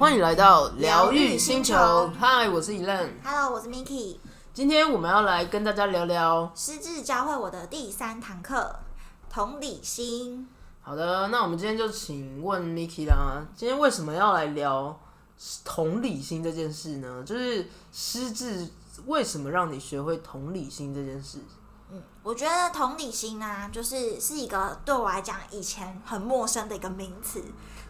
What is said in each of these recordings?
欢迎来到疗愈星球。嗨，我是 Elen。Hello，我是 Miki。今天我们要来跟大家聊聊。失智教会我的第三堂课，同理心。好的，那我们今天就请问 Miki 啦，今天为什么要来聊同理心这件事呢？就是失智为什么让你学会同理心这件事？嗯，我觉得同理心啊，就是是一个对我来讲以前很陌生的一个名词。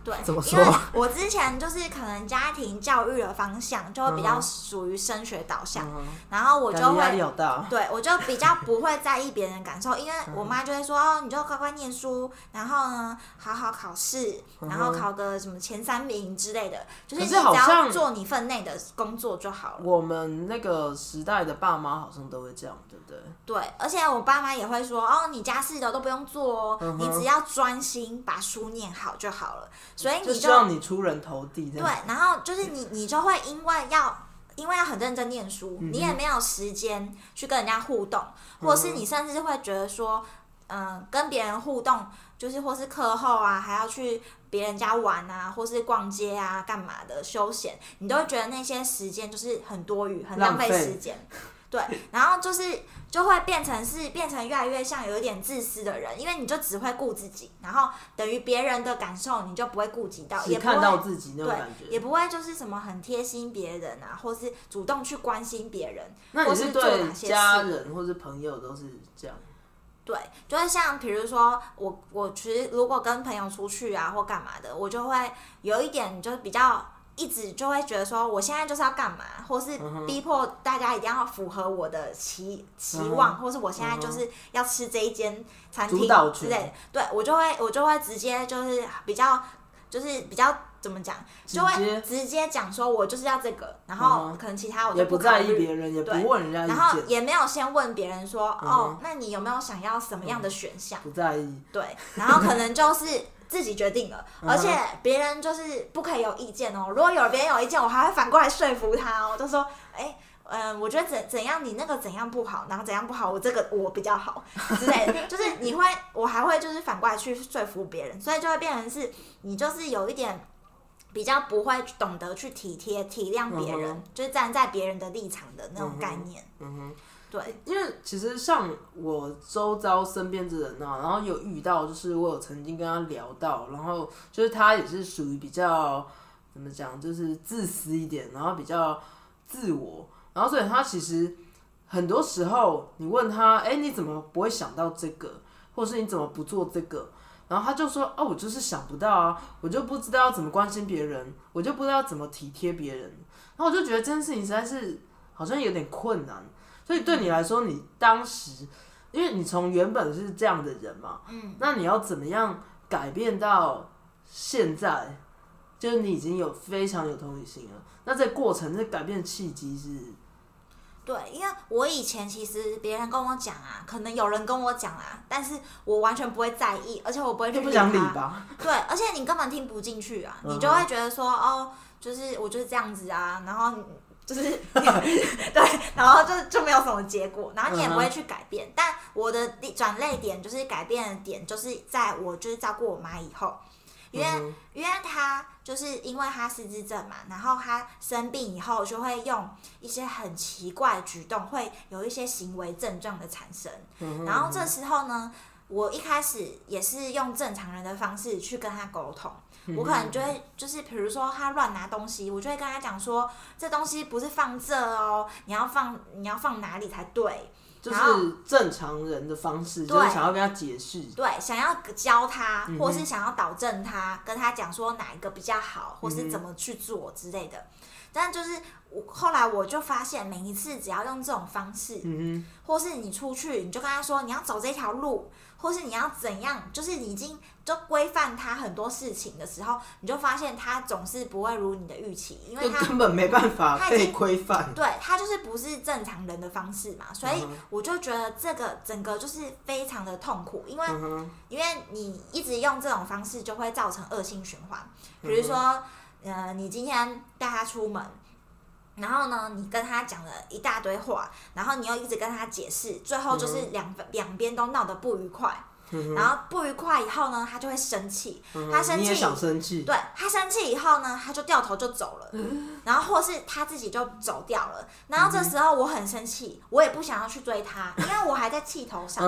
对，怎么说因为我之前就是可能家庭教育的方向就会比较嗯属于升学导向，嗯，然后我就觉压力会有大。对，我就比较不会在意别人的感受，因为嗯我妈就会说，哦，你就乖乖念书，然后呢，好好考试，然后考个什么前三名之类的，就是可你只要好像做你分内的工作就好了。我们那个时代的爸妈好像都会这样，对不对？对，而且我爸妈也会说，哦，你家事的都不用做哦，嗯哼你只要专心把书念好就好了。所以就希你就望你出人头地这样。对，然后就是你，你就会因为要。因为要很认真念书，嗯你也没有时间去跟人家互动，或者是你甚至会觉得说，嗯、跟别人互动，就是或是课后啊，还要去别人家玩啊，或是逛街啊，干嘛的休闲，你都会觉得那些时间就是很多余，很浪费浪费时间。对，然后就是就会变成是变成越来越像有一点自私的人，因为你就只会顾自己，然后等于别人的感受你就不会顾及到，也不会看到自己那种对感，觉。也不会就是什么很贴心别人啊，或是主动去关心别人。或那你是对家人或是朋友都是这样？对，就是像比如说我我其实如果跟朋友出去啊或干嘛的，我就会有一点就是比较。一直就会觉得说，我现在就是要干嘛，或是逼迫大家一定要符合我的期期望，或是我现在就是要吃这一间餐厅之类。的。对我就会我就会直接就是比较就是比较怎么讲，就会直接。讲说我就是要这个，然嗯后可能其他我就不在意别人，也不问人家然后，也没有先问别人说，嗯哦，那你有没有想要什么样的选项？不在意。对，然后可能就是自己决定了，嗯而且别人就是不可以有意见哦。如果有别人有意见，我还会反过来说服他哦，就说，哎。嗯，我觉得怎怎样，你那个怎样不好，然后怎样不好，我这个我比较好之类的，就是你会，我还会就是反过来去说服别人，所以就会变成是你就是有一点比较不会懂得去体贴体谅别人，嗯就是站在别人的立场的那种概念。嗯哼，对，因为其实像我周遭身边的人啊，然后有遇到，就是我有曾经跟他聊到，然后就是他也是属于比较怎么讲，就是自私一点，然后比较自我，然后所以他其实很多时候你问他，哎、你怎么不会想到这个，或是你怎么不做这个？然后他就说：“哦，我就是想不到啊，我就不知道要怎么关心别人，我就不知道怎么体贴别人。”然后我就觉得这件事情实在是好像有点困难。所以对你来说，你当时，因为你从原本是这样的人嘛，嗯，那你要怎么样改变到现在？就是你已经有非常有同理心了。那这过程，这改变的契机是，对，因为我以前其实别人跟我讲啊，可能有人跟我讲啊，但是我完全不会在意，而且我不会去就不想理他。吧？对，而且你根本听不进去啊，你就会觉得说，哦，就是我就是这样子啊，然后你就是对，然后就就没有什么结果，然后你也不会去改变。但我的转泪点就是改变的点，就是在我就是照顾我妈以后，因为、嗯因为她就是因为她失智症嘛，然后她生病以后就会用一些很奇怪的举动，会有一些行为症状的产生。嗯然后这时候呢，我一开始也是用正常人的方式去跟他沟通，嗯我可能就会就是比如说他乱拿东西，我就会跟他讲说，这东西不是放这哦，你要放你要放哪里才对。就是正常人的方式，就是想要跟他解释。对，想要教他，或是想要导正他，跟他讲说哪一个比较好，或是怎么去做之类的。但就是我后来我就发现，每一次只要用这种方式，嗯或是你出去，你就跟他说你要走这条路，或是你要怎样，就是你已经就规范他很多事情的时候，你就发现他总是不会如你的预期，因为他根本没办法被规范。对他就是不是正常人的方式嘛，所以我就觉得这个整个就是非常的痛苦，因为嗯，因为你一直用这种方式，就会造成恶性循环。比嗯如说，呃，你今天带他出门，然后呢，你跟他讲了一大堆话，然后你又一直跟他解释，最后就是两两边都闹得不愉快。然后不愉快以后呢，他就会生气，他生嗯你也气想生气，对他生气以后呢，他就掉头就走了，然后或是他自己就走掉了。然后这时候我很生气，我也不想要去追他，因为我还在气头上。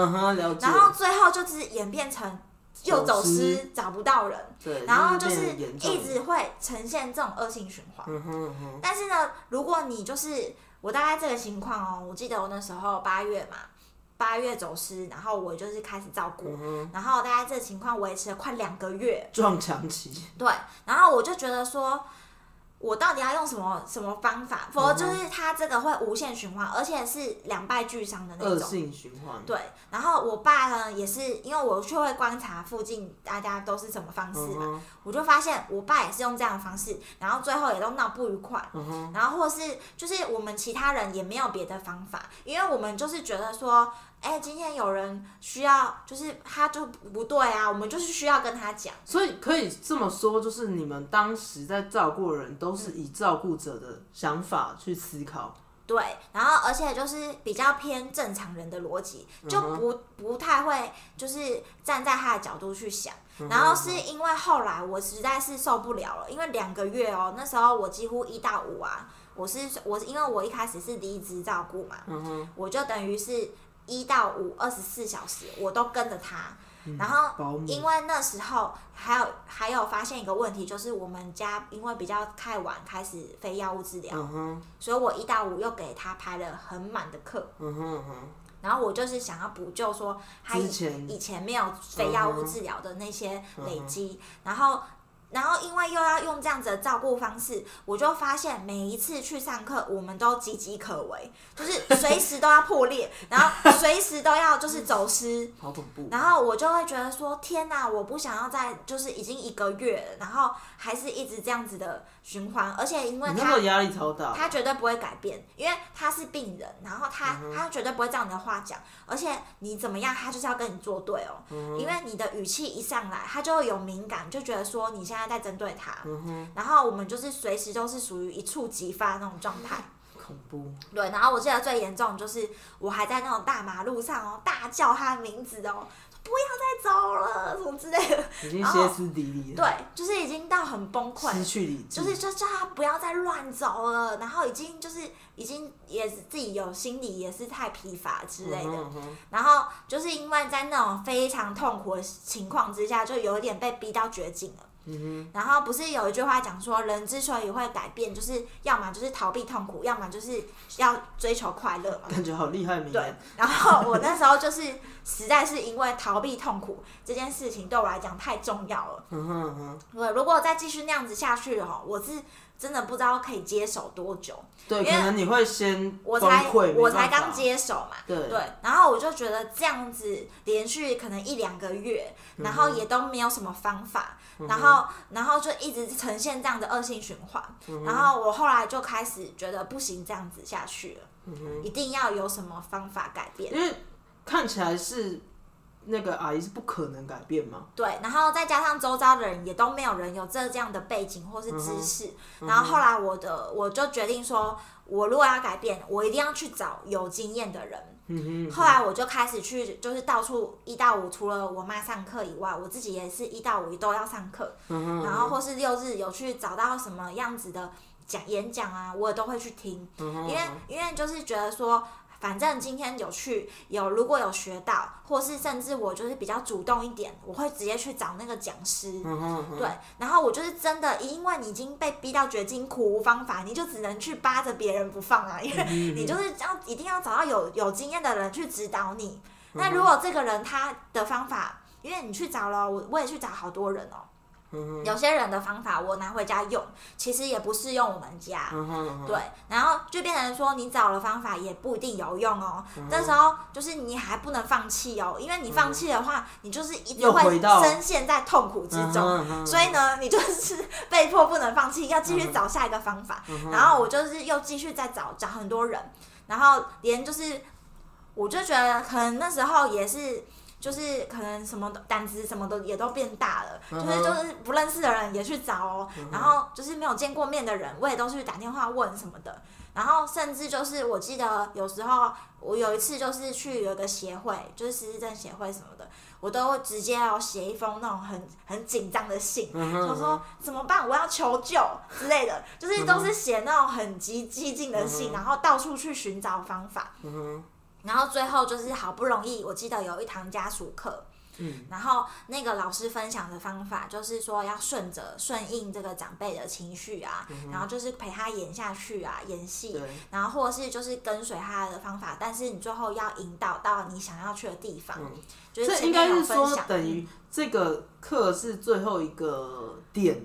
然后最后就是演变成又走走失失，找不到人，对，然后就是一直会呈现这种恶性循环。嗯哼嗯哼，但是呢，如果你就是我大概这个情况哦，我记得我那时候八月嘛，八月走失，然后我就是开始照顾，嗯，然后大概这个情况维持了快两个月，撞墙期，对，然后我就觉得说，我到底要用什么什么方法？否则就是它这个会无限循环，而且是两败俱伤的那恶种。性循环。对，然后我爸呢也是，因为我就会观察附近大家都是什么方式嘛，嗯，我就发现我爸也是用这样的方式，然后最后也都闹不愉快。嗯，然后或是就是我们其他人也没有别的方法，因为我们就是觉得说，哎，今天有人需要，就是他就不对啊，我们就是需要跟他讲。所以可以这么说，就是你们当时在照顾人都是以照顾者的想法去思考。对，然后而且就是比较偏正常人的逻辑，就不不太会就是站在他的角度去想。然后是因为后来我实在是受不了了，因为两个月哦，那时候我几乎一到五啊，我是我是因为我一开始是离职照顾嘛，嗯哼，我就等于是一到五二十四小时我都跟着他。然后因为那时候还有还有发现一个问题，就是我们家因为比较太晚开始非药物治疗，嗯，所以我一到五又给他排了很满的课，嗯哼嗯哼，然后我就是想要补救说他以前。以前没有非药物治疗的那些累积，然后。然后，因为又要用这样子的照顾方式，我就发现每一次去上课，我们都岌岌可危，就是随时都要破裂，然后随时都要就是走失，好恐怖。然后我就会觉得说，天哪，我不想要再就是已经一个月了，然后还是一直这样子的循环，而且因为他压力超大。他绝对不会改变，因为他是病人，然后他、嗯他绝对不会照你的话讲，而且你怎么样，他就是要跟你作对哦，嗯因为你的语气一上来，他就会有敏感，就觉得说你现在在针对他，嗯然后我们就是随时都是属于一触即发那种状态。恐怖。对，然后我记得最严重就是我还在那种大马路上哦，大叫他的名字哦，不要再走了，什么之类的。已经歇斯底里了，对，就是已经到很崩溃，失去理智，就是就叫他不要再乱走了，然后已经就是已经也是自己有心理也是太疲乏之类的，嗯哼嗯然后就是因为在那种非常痛苦的情况之下，就有一点被逼到绝境了。嗯然后不是有一句话讲说，人之所以会改变，就是要么就是逃避痛苦，要么就是要追求快乐嘛，。感觉好厉害，没对，然后我那时候就是实在是因为逃避痛苦这件事情对我来讲太重要了。嗯哼嗯哼，对，如果再继续那样子下去哈，我是真的不知道可以接手多久。对，因为可能你会先我才我才刚接手嘛，对。对，然后我就觉得这样子连续可能一两个月，嗯然后也都没有什么方法，然后然后就一直呈现这样的恶性循环，嗯然后我后来就开始觉得不行，这样子下去了，嗯一定要有什么方法改变。因为看起来是那个阿姨是不可能改变吗，对，然后再加上周遭的人也都没有人有这这样的背景或是嗯知识，然后后来我的我就决定说，我如果要改变，我一定要去找有经验的人。嗯哼，后来我就开始去，就是到处一到五，除了我妈上课以外，我自己也是一到五都要上课，嗯，然后或是六日有去找到什么样子的讲演讲啊，我也都会去听，因为因为就是觉得说。反正今天有去有，如果有学到，或是甚至我就是比较主动一点，我会直接去找那个讲师，嗯哼嗯哼，对，然后我就是真的，因为你已经被逼到绝境，苦无方法，你就只能去扒着别人不放啊，因为你就是要一定要找到有有经验的人去指导你。那如果这个人他的方法，因为你去找了，我我也去找好多人哦、嗯有些人的方法我拿回家用，其实也不适用我们家。嗯哼嗯哼，对，然后就变成说，你找了方法也不一定有用哦。嗯这时候就是你还不能放弃哦，因为你放弃的话，你就是一定会深陷在痛苦之中。所以呢，你就是被迫不能放弃，要继续找下一个方法。嗯然后我就是又继续再找找很多人，然后连就是，我就觉得可能那时候也是。就是可能什么都胆子什么的也都变大了，嗯就是就是不认识的人也去找哦，然后就是没有见过面的人，我也都去打电话问什么的，然后甚至就是我记得有时候我有一次就是去有一个协会，就是失智症协会什么的，我都会直接要写一封那种很很紧张的信，就说怎么办，我要求救之类的，就是都是写那种很激激进的信，然后到处去寻找方法。然后最后就是好不容易，我记得有一堂家属课。嗯，然后那个老师分享的方法就是说要顺着顺应这个长辈的情绪啊，然后就是陪他演下去啊，演戏，然后或者是就是跟随他的方法，但是你最后要引导到你想要去的地方。这应该是说等于这个课是最后一个点，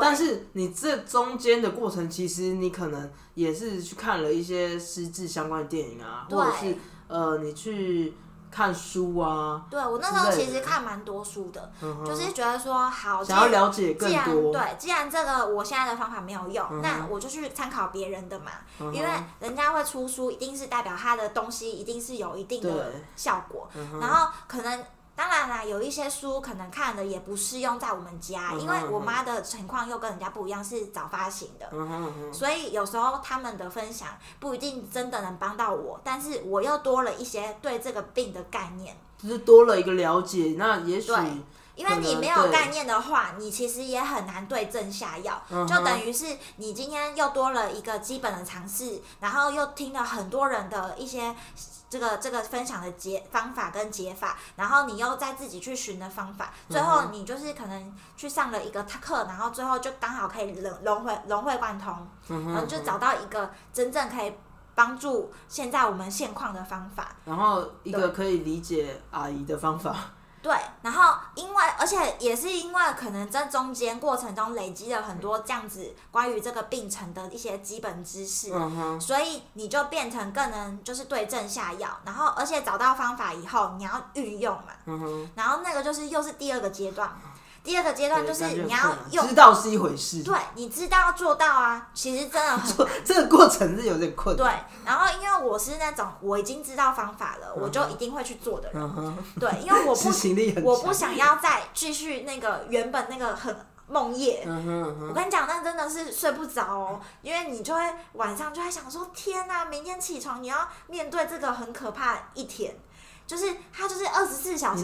但是你这中间的过程，其实你可能也是去看了一些失智相关的电影啊，或者是呃你去。看书啊，对我那时候其实看蛮多书的，就是觉得说好想要了解更多。对，既然这个我现在的方法没有用，那我就去参考别人的嘛，因为人家会出书，一定是代表他的东西一定是有一定的效果，然后可能。当然啦，有一些书可能看的也不适用在我们家，因为我妈的情况又跟人家不一样，是早发型的，所以有时候他们的分享不一定真的能帮到我，但是我又多了一些对这个病的概念，就是多了一个了解，那也许。因为你没有概念的话，你其实也很难对症下药，就等于是你今天又多了一个基本的尝试，然后又听了很多人的一些这个这个分享的解方法跟解法，然后你又再自己去寻的方法，最后你就是可能去上了一个课，然后最后就刚好可以融融会融会贯通，然后就找到一个真正可以帮助现在我们现况的方法，然后一个可以理解阿姨的方法。对，然后因为而且也是因为可能在中间过程中累积了很多这样子关于这个病程的一些基本知识，所以你就变成更能就是对症下药，然后而且找到方法以后你要运用嘛，然后那个就是又是第二个阶段。第二个阶段就是你要用，知道是一回事。对，你知道要做到啊，其实真的很 这个过程是有点困难。对，然后因为我是那种我已经知道方法了，我就一定会去做的人。对，因为我不 我不想要再继续那个原本那个很梦夜。我跟你讲，那真的是睡不着哦，因为你就会晚上就在想说，天哪，明天起床你要面对这个很可怕一天。就是他就是二十四小时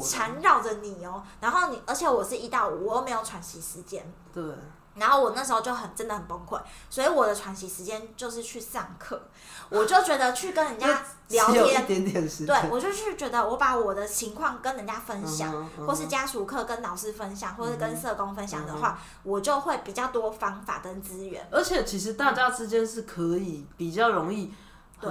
缠绕着你哦，然后你而且我是一到五，我又没有喘息时间。对。然后我那时候就很真的很崩溃，所以我的喘息时间就是去上课，我就觉得去跟人家 聊天，一点点时对，我就去觉得我把我的情况跟人家分享，或是家属课跟老师分享，或是跟社工分享的话，我就会比较多方法跟资源。而且其实大家之间是可以比较容易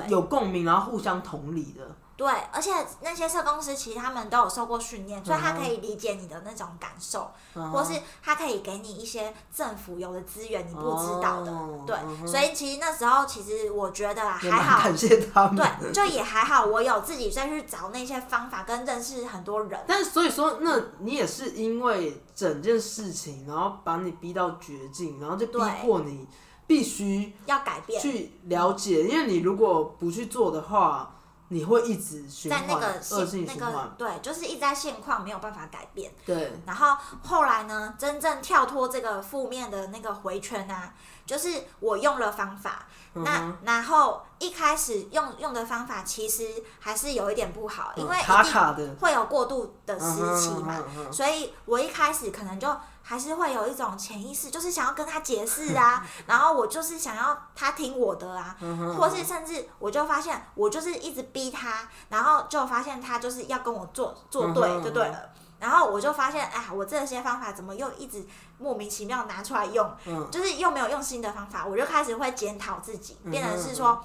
有共鸣，然后互相同理的。对，而且那些社工师其实他们都有受过训练，所以他可以理解你的那种感受，或是他可以给你一些政府有的资源你不知道的。对，所以其实那时候其实我觉得还好，感谢他们。对，就也还好，我有自己再去找那些方法跟认识很多人。但是所以说，那你也是因为整件事情，然后把你逼到绝境，然后就逼迫你必须要改变，去了解，因为你如果不去做的话。你会一直在那个现那个对，就是一直在现况没有办法改变。对。然后后来呢，真正跳脱这个负面的那个回圈啊，就是我用了方法。那然后一开始用用的方法其实还是有一点不好，因为卡卡的会有过度的时期嘛，所以我一开始可能就还是会有一种潜意识，就是想要跟他解释啊，然后我就是想要他听我的啊，或是甚至我就发现我就是一直逼他，然后就发现他就是要跟我做做对就对了。然后我就发现，哎，我这些方法怎么又一直莫名其妙拿出来用？嗯，就是又没有用新的方法，我就开始会检讨自己，变成是说，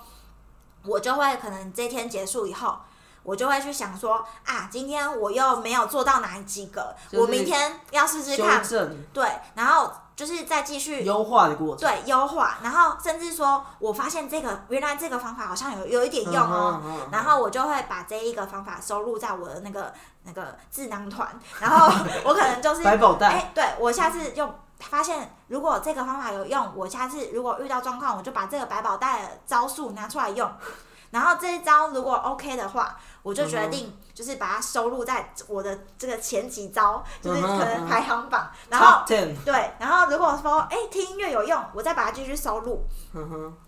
我就会可能这天结束以后，我就会去想说，啊，今天我又没有做到哪几个，我明天要试试看，对，然后。就是再继续优化的过程，对优化，然后甚至说，我发现这个原来这个方法好像有有一点用哦，然后我就会把这一个方法收录在我的那个那个智囊团，然后 我可能就是百宝袋，哎，对我下次用发现，如果这个方法有用，我下次如果遇到状况，我就把这个百宝袋的招数拿出来用，然后这一招如果 OK 的话，我就决定就是把它收录在我的这个前几招，就是可能排行榜。然后对，然后如果说哎听音乐有用，我再把它继续收录。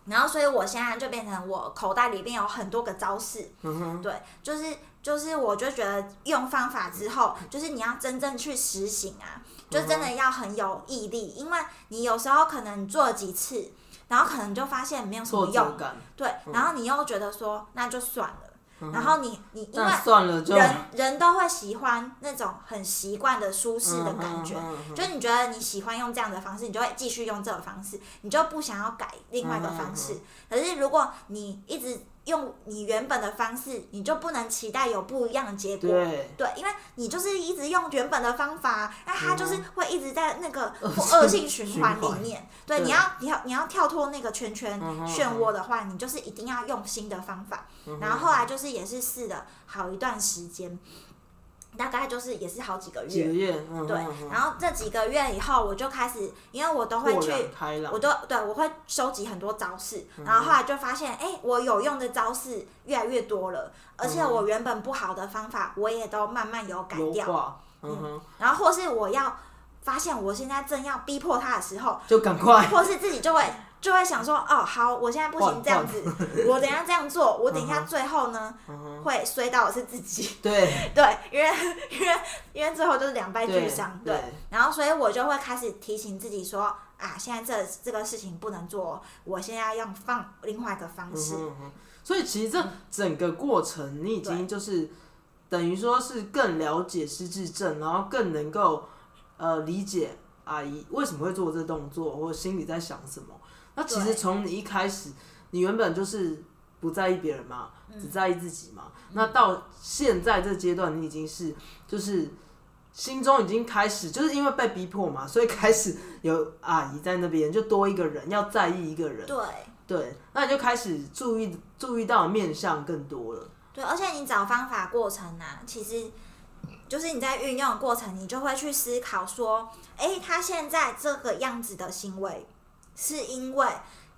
然后所以我现在就变成我口袋里面有很多个招式。对，就是就是，我就觉得用方法之后，就是你要真正去实行啊，就真的要很有毅力，因为你有时候可能做几次，然后可能就发现没有什么用，对，然后你又觉得说那就算了，然后你你因为人人都会喜欢那种很习惯的舒适的感觉，就你觉得你喜欢用这样的方式，你就会继续用这种方式，你就不想要改另外一个方嗯式。可是如果你一直用你原本的方式，你就不能期待有不一样的结果。对，对，因为你就是一直用原本的方法，那它就是会一直在那个嗯。恶性循环里面。对，对。你要你要你要跳脱那个圈圈漩涡的话，你就是一定要用新的方法。然后后来就是也是试了好一段时间，大概就是也是好几个月。几个月，嗯对然后这几个月以后，我就开始，因为我都会去我，都对我会收集很多招式，嗯。然后后来就发现，哎、我有用的招式越来越多了，而且我原本不好的方法，我也都慢慢有改掉。嗯哼，然后或是我要发现我现在正要逼迫他的时候，就赶快，或是自己就会就会想说，哦，好，我现在不行这样子，我等一下这样做，我等一下最后呢、会摔到的是自己。对，对，因为因为因为最后就是两败俱伤，对。对，然后所以我就会开始提醒自己说啊，现在这这个事情不能做，我现在要用放另外一个方式。所以其实这整个过程，你已经就是等于说是更了解失智症，然后更能够呃理解阿姨为什么会做这动作，或者心里在想什么。那其实从你一开始，你原本就是不在意别人嘛，嗯只在意自己嘛。那到现在这阶段，你已经是就是心中已经开始，就是因为被逼迫嘛，所以开始有阿姨在那边，就多一个人要在意一个人。对对，那你就开始注意注意到面相更多了。对，而且你找方法过程啊，其实就是你在运用的过程，你就会去思考说，哎，他现在这个样子的行为，是因为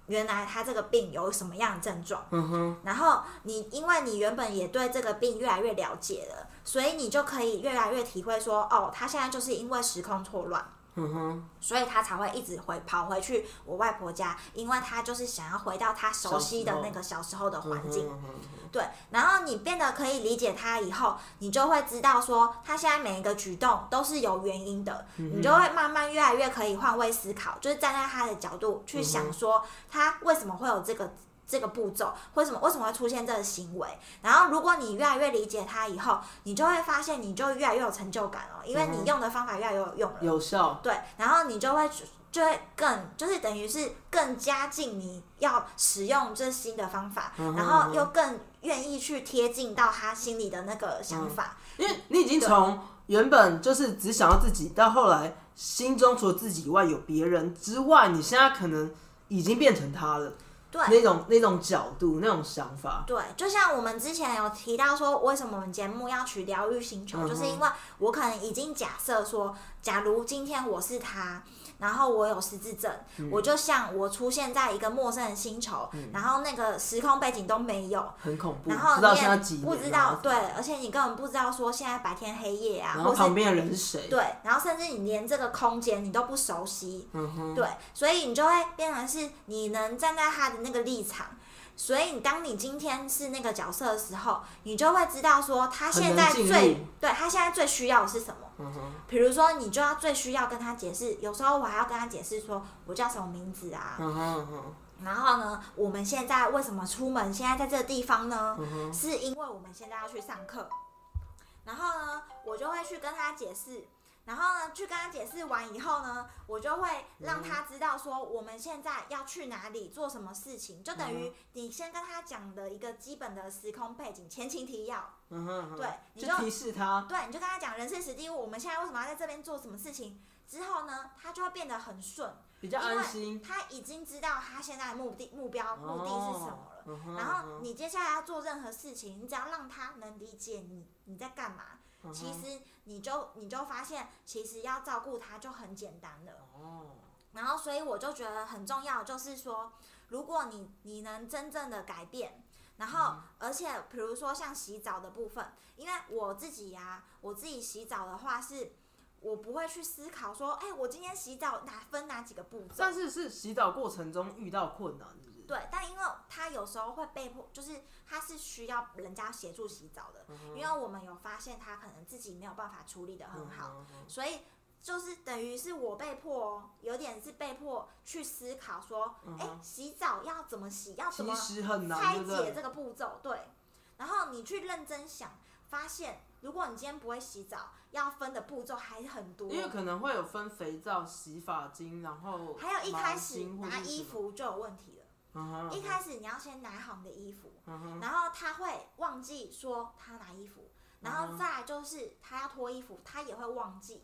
原来他这个病有什么样的症状。嗯哼，然后你因为你原本也对这个病越来越了解了，所以你就可以越来越体会说，哦，他现在就是因为时空错乱，嗯哼，所以他才会一直回跑回去我外婆家，因为他就是想要回到他熟悉的那个小时候的环境。嗯哼嗯哼对，然后你变得可以理解他以后，你就会知道说他现在每一个举动都是有原因的，嗯你就会慢慢越来越可以换位思考，就是站在他的角度去嗯想说他为什么会有这个。这个步骤为什么为什么会出现这个行为？然后如果你越来越理解他以后，你就会发现你就越来越有成就感哦，因为嗯你用的方法越来越有用了。有效。对，然后你就会就会更就是等于是更加近你要使用这新的方法，嗯然后又更愿意去贴近到他心里的那个想法。因为你已经从原本就是只想要自己，到后来心中除了自己以外有别人之外，你现在可能已经变成他了。对那种那种角度，那种想法。对，就像我们之前有提到说，为什么我们节目要取疗愈星球，嗯就是因为我可能已经假设说，假如今天我是他。然后我有失智症，嗯我就像我出现在一个陌生的星球，然后那个时空背景都没有，很恐怖，然后不知道你也不知道，对，而且你根本不知道说现在白天黑夜啊，或后旁边的人是谁？对，然后甚至你连这个空间你都不熟悉，嗯哼，对，所以你就会变成是你能站在他的那个立场。所以，当你今天是那个角色的时候，你就会知道说他现在最对他现在最需要的是什么。比如说，你就要最需要跟他解释，有时候我还要跟他解释说我叫什么名字啊，嗯哼，嗯哼，然后呢，我们现在为什么出门？现在在这个地方呢？嗯，是因为我们现在要去上课，然后呢，我就会去跟他解释，然后呢，去跟他解释完以后呢，我就会让他知道说我们现在要去哪里做什么事情，就等于你先跟他讲的一个基本的时空背景、前情提要，嗯哼，嗯哼。对你就就提示他，对，你就跟他讲人事实地物，我们现在为什么要在这边做什么事情，之后呢，他就会变得很顺，比较安心。他已经知道他现在的目的、目标、目的是什么了。然后你接下来要做任何事情，你只要让他能理解你你在干嘛，嗯其实你就你就发现，其实要照顾他就很简单了。哦，然后所以我就觉得很重要，就是说，如果你你能真正的改变，然后，而且比如说像洗澡的部分，因为我自己呀、我自己洗澡的话是，我不会去思考说，哎、我今天洗澡哪分哪几个步骤。但是是洗澡过程中遇到困难？对，但因为他有时候会被迫，就是他是需要人家协助洗澡的，嗯因为我们有发现他可能自己没有办法处理的很好，嗯所以就是等于是我被迫哦，有点是被迫去思考说，哎、洗澡要怎么洗，要怎么拆？解这个步骤，对。然后你去认真想，发现如果你今天不会洗澡，要分的步骤还很多。因为可能会有分肥皂、洗发精，然后还有一开始拿衣服就有问题了。嗯一开始你要先拿好你的衣服，嗯然后他会忘记说他拿衣服，然嗯后再来就是他要脱衣服，他也会忘记。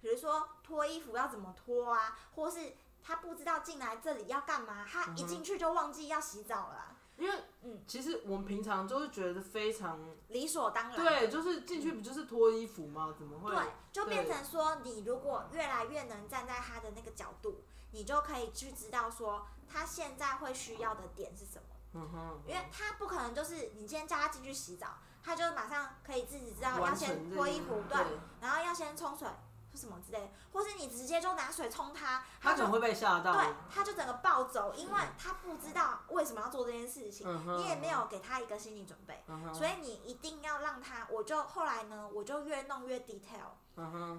比如说脱衣服要怎么脱啊，或是他不知道进来这里要干嘛，他一进去就忘记要洗澡了啊、因为嗯其实我们平常就是觉得非常理所当然。对，就是进去不就是脱衣服吗？怎么会？对，就变成说，你如果越来越能站在他的那个角度，你就可以去知道说他现在会需要的点是什么。嗯哼，因为他不可能就是你今天叫他进去洗澡，他就马上可以自己知道要先脱衣服，对对，然后要先冲水或什么之类的，或是你直接就拿水冲他，他可能会被吓到。对，他就整个暴走，因为他不知道为什么要做这件事情，嗯你也没有给他一个心理准备，所以你一定要让他。我就后来呢，我就越弄越 detail。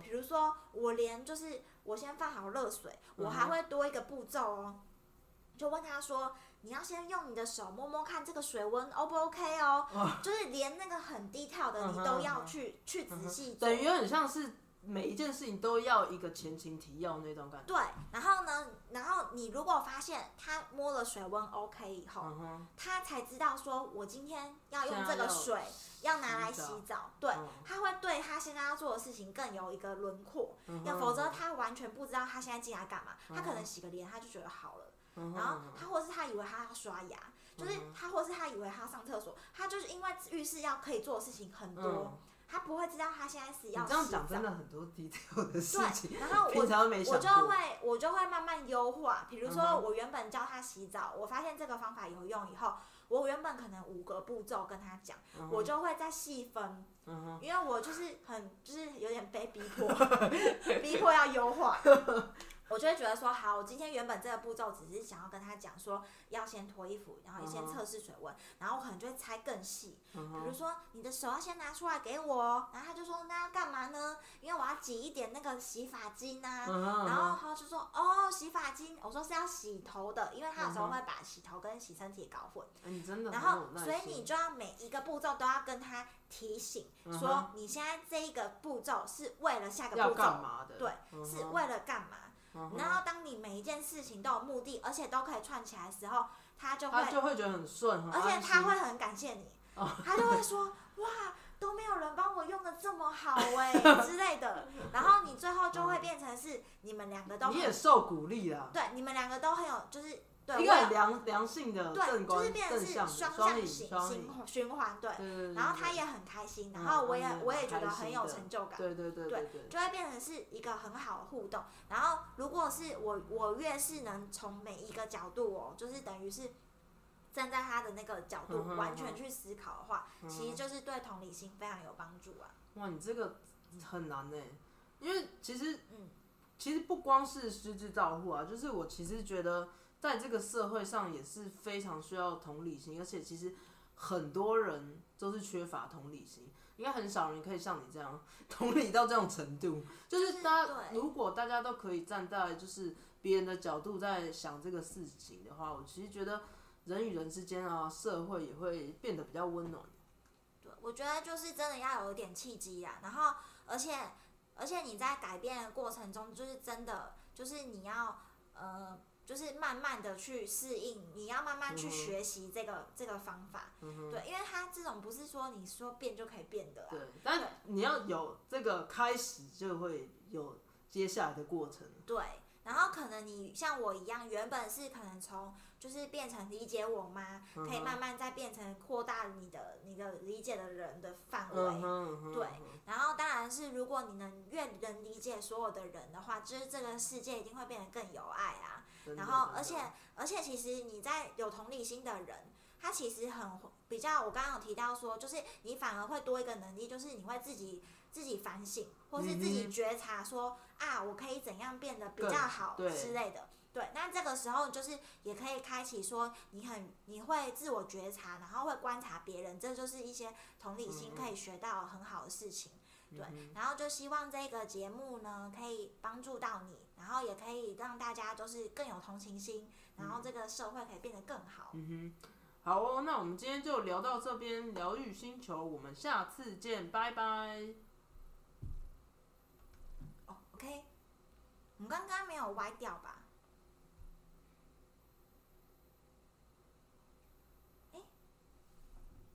比如说，我连就是我先放好热水，嗯我还会多一个步骤哦。就问他说：“你要先用你的手摸摸看这个水温 O 不 OK 哦？”就是连那个很低跳的，你都要去去仔细做。等于很像是每一件事情都要一个前情提要那种感觉。对，然后呢，然后你如果发现他摸了水温 OK 以后，嗯，他才知道说，我今天要用这个水要拿来洗澡。洗澡，对嗯，他会对他现在要做的事情更有一个轮廓，嗯要否则他完全不知道他现在进来干嘛，他可能洗个脸他就觉得好了，然后他或是他以为他要刷牙，就是他或是他以为他要上厕所，他就是因为浴室要可以做的事情很多嗯，他不会知道他现在是要你这样洗澡讲真的很多 detail 的事情，对，然后我 我。就会我就会慢慢优化，比如说我原本教他洗澡，我发现这个方法有用以后，我原本可能五个步骤跟他讲，我就会再细分，嗯哼，因为我就是很就是有点被逼迫，逼迫要优化。我就会觉得说，好，我今天原本这个步骤只是想要跟他讲说，要先脱衣服，然后先测试水温，然后我可能就会猜更细，比如说你的手要先拿出来给我哦，然后他就说那要干嘛呢？因为我要挤一点那个洗发精啊，然后他就说哦洗发精，我说是要洗头的，因为他有时候会把洗头跟洗身体搞混，哎你真的然后所以你就要每一个步骤都要跟他提醒，说你现在这一个步骤是为了下个步骤，干嘛的？对，是为了干嘛？嗯然后当你每一件事情都有目的，而且都可以串起来的时候，他就会他就会觉得很顺，很而且他会很感谢你，哦。他就会说哇都没有人帮我用的这么好哎、之类的，然后你最后就会变成是你们两个都你也很受鼓励啦，对，你们两个都很有就是对一个很良良性的对，就是变成是双向型双赢循循环对，然后他也很开心，然嗯后我也嗯我也觉得很有成就感，对对对对对，就会变成是一个很好的互动。然后，如果是我，我越是能从每一个角度哦，就是等于是站在他的那个角度完全去思考的话，嗯其实就是对同理心非常有帮助啊。哇，你这个很难呢，因为其实嗯其实不光是失智照护啊，就是我其实觉得在这个社会上也是非常需要同理心，而且其实很多人都是缺乏同理心，应该很少人可以像你这样同理到这种程度。就是大家如果大家都可以站在就是别人的角度在想这个事情的话，我其实觉得人与人之间啊，社会也会变得比较温暖。对，我觉得就是真的要有一点契机啊，然后而且而且你在改变的过程中，就是真的就是你要呃。就是慢慢的去适应，你要慢慢去学习这个、这个方法，对，因为它这种不是说你说变就可以变的啦，对，但你要有这个开始，就会有接下来的过程。对，然后可能你像我一样，原本是可能从就是变成理解我妈，嗯可以慢慢再变成扩大你的你的理解的人的范围。对，然后当然是如果你能越能理解所有的人的话，就是这个世界一定会变得更有爱啊。然后，而且而且，其实你在有同理心的人，他其实很比较，我刚刚有提到说，就是你反而会多一个能力，就是你会自己自己反省，或是自己觉察说、啊，我可以怎样变得比较好之类的。对，那这个时候就是也可以开启说你很你会自我觉察，然后会观察别人，这就是一些同理心可以学到很好的事情。对，然后就希望这个节目呢可以帮助到你，然后也可以让大家就是更有同情心，然后这个社会可以变得更好。嗯哼，好哦，那我们今天就聊到这边，疗愈星球，我们下次见，拜拜。哦，OK，我们刚刚没有歪掉吧？